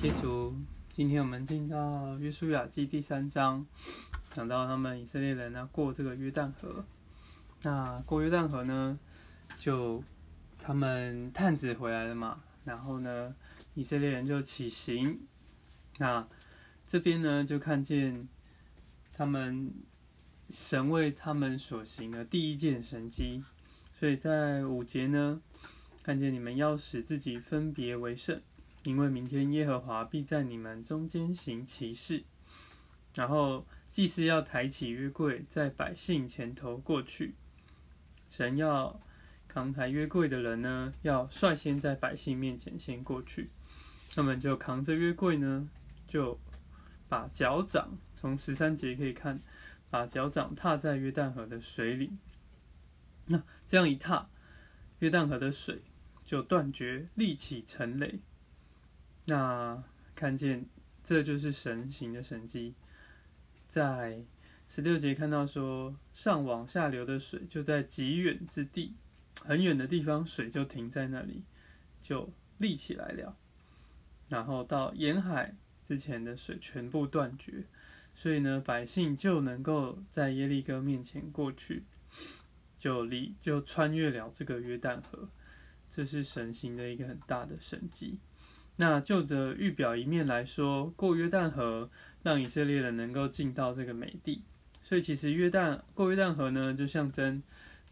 谢主，今天我们进到约书亚记第三章，讲到他们以色列人呢过这个约旦河。那过约旦河呢，就他们探子回来了嘛，然后呢，以色列人就起行。那这边呢，就看见他们神为他们所行的第一件神迹，所以在五节呢，看见你们要使自己分别为圣。因为明天耶和华必在你们中间行奇事，然后祭司要抬起约柜，在百姓前头过去。神要扛抬约柜的人呢，要率先在百姓面前先过去。他们就扛着约柜呢，就把脚掌从十三节可以看，把脚掌踏在约旦河的水里。那这样一踏，约旦河的水就断绝，立起成垒。那看见，这就是神行的神迹。在十六节看到说，上往下流的水就在极远之地，很远的地方水就停在那里，就立起来了。然后到沿海之前的水全部断绝，所以呢，百姓就能够在耶利哥面前过去，就离就穿越了这个约旦河。这是神行的一个很大的神迹。那就着预表一面来说，过约旦河让以色列人能够进到这个美地，所以其实约旦过约旦河呢，就象征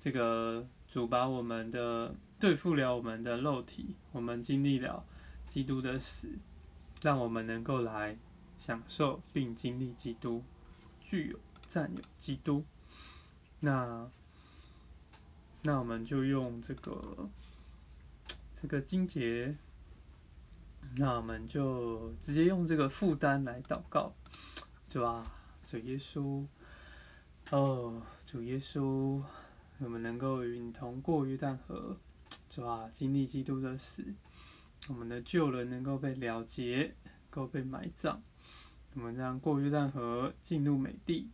这个主把我们的对付了我们的肉体，我们经历了基督的死，让我们能够来享受并经历基督，具有占有基督。那那我们就用这个这个经节。那我们就直接用这个负担来祷告，主啊，主耶稣，哦，主耶稣，我们能够与你同过约旦河，主啊，经历基督的死，我们的旧人能够被了结，够被埋葬，我们让过约旦河进入美地，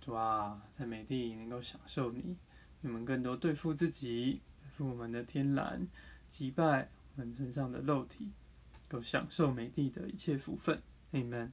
主啊，在美地能够享受你，我们更多对付自己，对付我们的天然，击败我们身上的肉体。够享受美帝的一切福分，Amen。